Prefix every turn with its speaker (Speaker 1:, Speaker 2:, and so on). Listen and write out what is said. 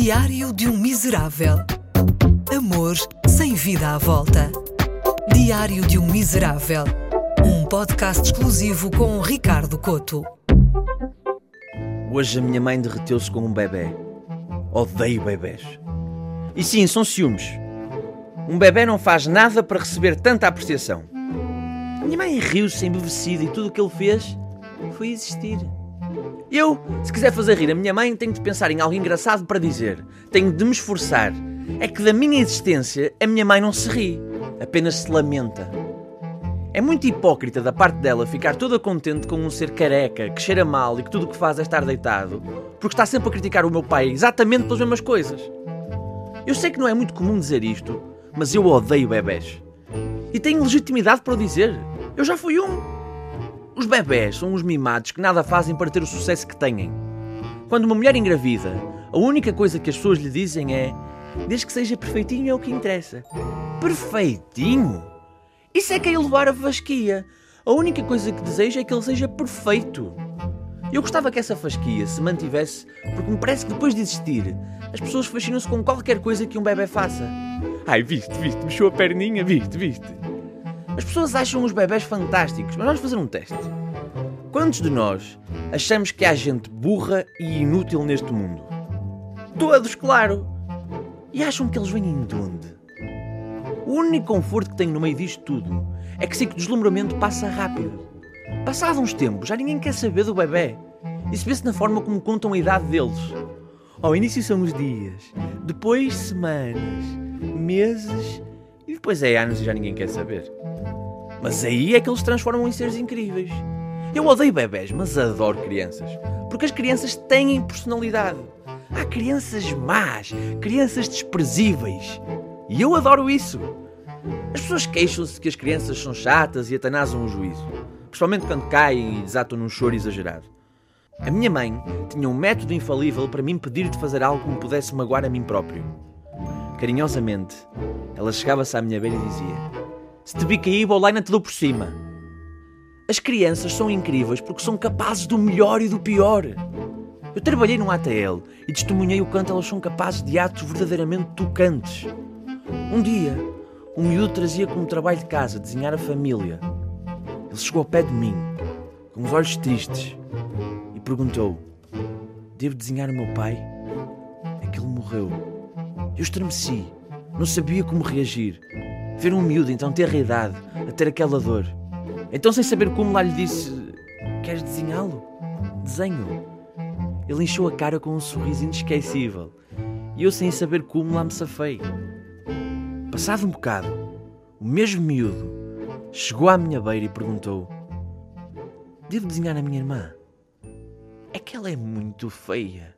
Speaker 1: Diário de um Miserável. Amor sem vida à volta. Diário de um Miserável. Um podcast exclusivo com Ricardo Coto.
Speaker 2: Hoje a minha mãe derreteu-se com um bebê. Odeio bebés. E sim, são ciúmes. Um bebê não faz nada para receber tanta apreciação. Minha mãe riu-se embevecida e tudo o que ele fez foi existir. Eu, se quiser fazer rir a minha mãe, tenho de pensar em algo engraçado para dizer. Tenho de me esforçar. É que da minha existência a minha mãe não se ri, apenas se lamenta. É muito hipócrita da parte dela ficar toda contente com um ser careca, que cheira mal e que tudo o que faz é estar deitado, porque está sempre a criticar o meu pai exatamente pelas mesmas coisas. Eu sei que não é muito comum dizer isto, mas eu odeio bebés. E tenho legitimidade para o dizer. Eu já fui um. Os bebés são os mimados que nada fazem para ter o sucesso que têm. Quando uma mulher engravida, a única coisa que as pessoas lhe dizem é: desde que seja perfeitinho é o que interessa. Perfeitinho? Isso é que é elevar a fasquia. A única coisa que desejo é que ele seja perfeito. Eu gostava que essa fasquia se mantivesse, porque me parece que depois de existir, as pessoas fascinam-se com qualquer coisa que um bebê faça. Ai, viste, viste, mexeu a perninha, viste, viste. As pessoas acham os bebés fantásticos, mas vamos fazer um teste. Quantos de nós achamos que há gente burra e inútil neste mundo? Todos, claro! E acham que eles vêm de onde? O único conforto que tenho no meio disto tudo é que sei que o deslumbramento passa rápido. Passado uns tempos, já ninguém quer saber do bebê. Isso vê-se na forma como contam a idade deles. Ao início são os dias, depois semanas, meses depois é anos e já ninguém quer saber. Mas aí é que eles transformam em seres incríveis. Eu odeio bebés, mas adoro crianças. Porque as crianças têm personalidade. Há crianças más, crianças desprezíveis. E eu adoro isso. As pessoas queixam-se que as crianças são chatas e atanasam o juízo. Principalmente quando caem e desatam num choro exagerado. A minha mãe tinha um método infalível para me impedir de fazer algo que me pudesse magoar a mim próprio. Carinhosamente, ela chegava-se à minha beira e dizia: se te vi cair, não te dou por cima. As crianças são incríveis porque são capazes do melhor e do pior. Eu trabalhei num ATL e testemunhei o quanto elas são capazes de atos verdadeiramente tocantes. Um dia, um miúdo trazia como trabalho de casa desenhar a família. Ele chegou ao pé de mim, com os olhos tristes, e perguntou: Devo desenhar o meu pai? É que ele morreu. Eu estremeci, não sabia como reagir. Ver um miúdo então ter a idade, a ter aquela dor. Então, sem saber como, lá lhe disse: Queres desenhá-lo? Desenho. Ele encheu a cara com um sorriso inesquecível e eu, sem saber como, lá me safei. Passado um bocado, o mesmo miúdo chegou à minha beira e perguntou: Devo desenhar a minha irmã? É que ela é muito feia.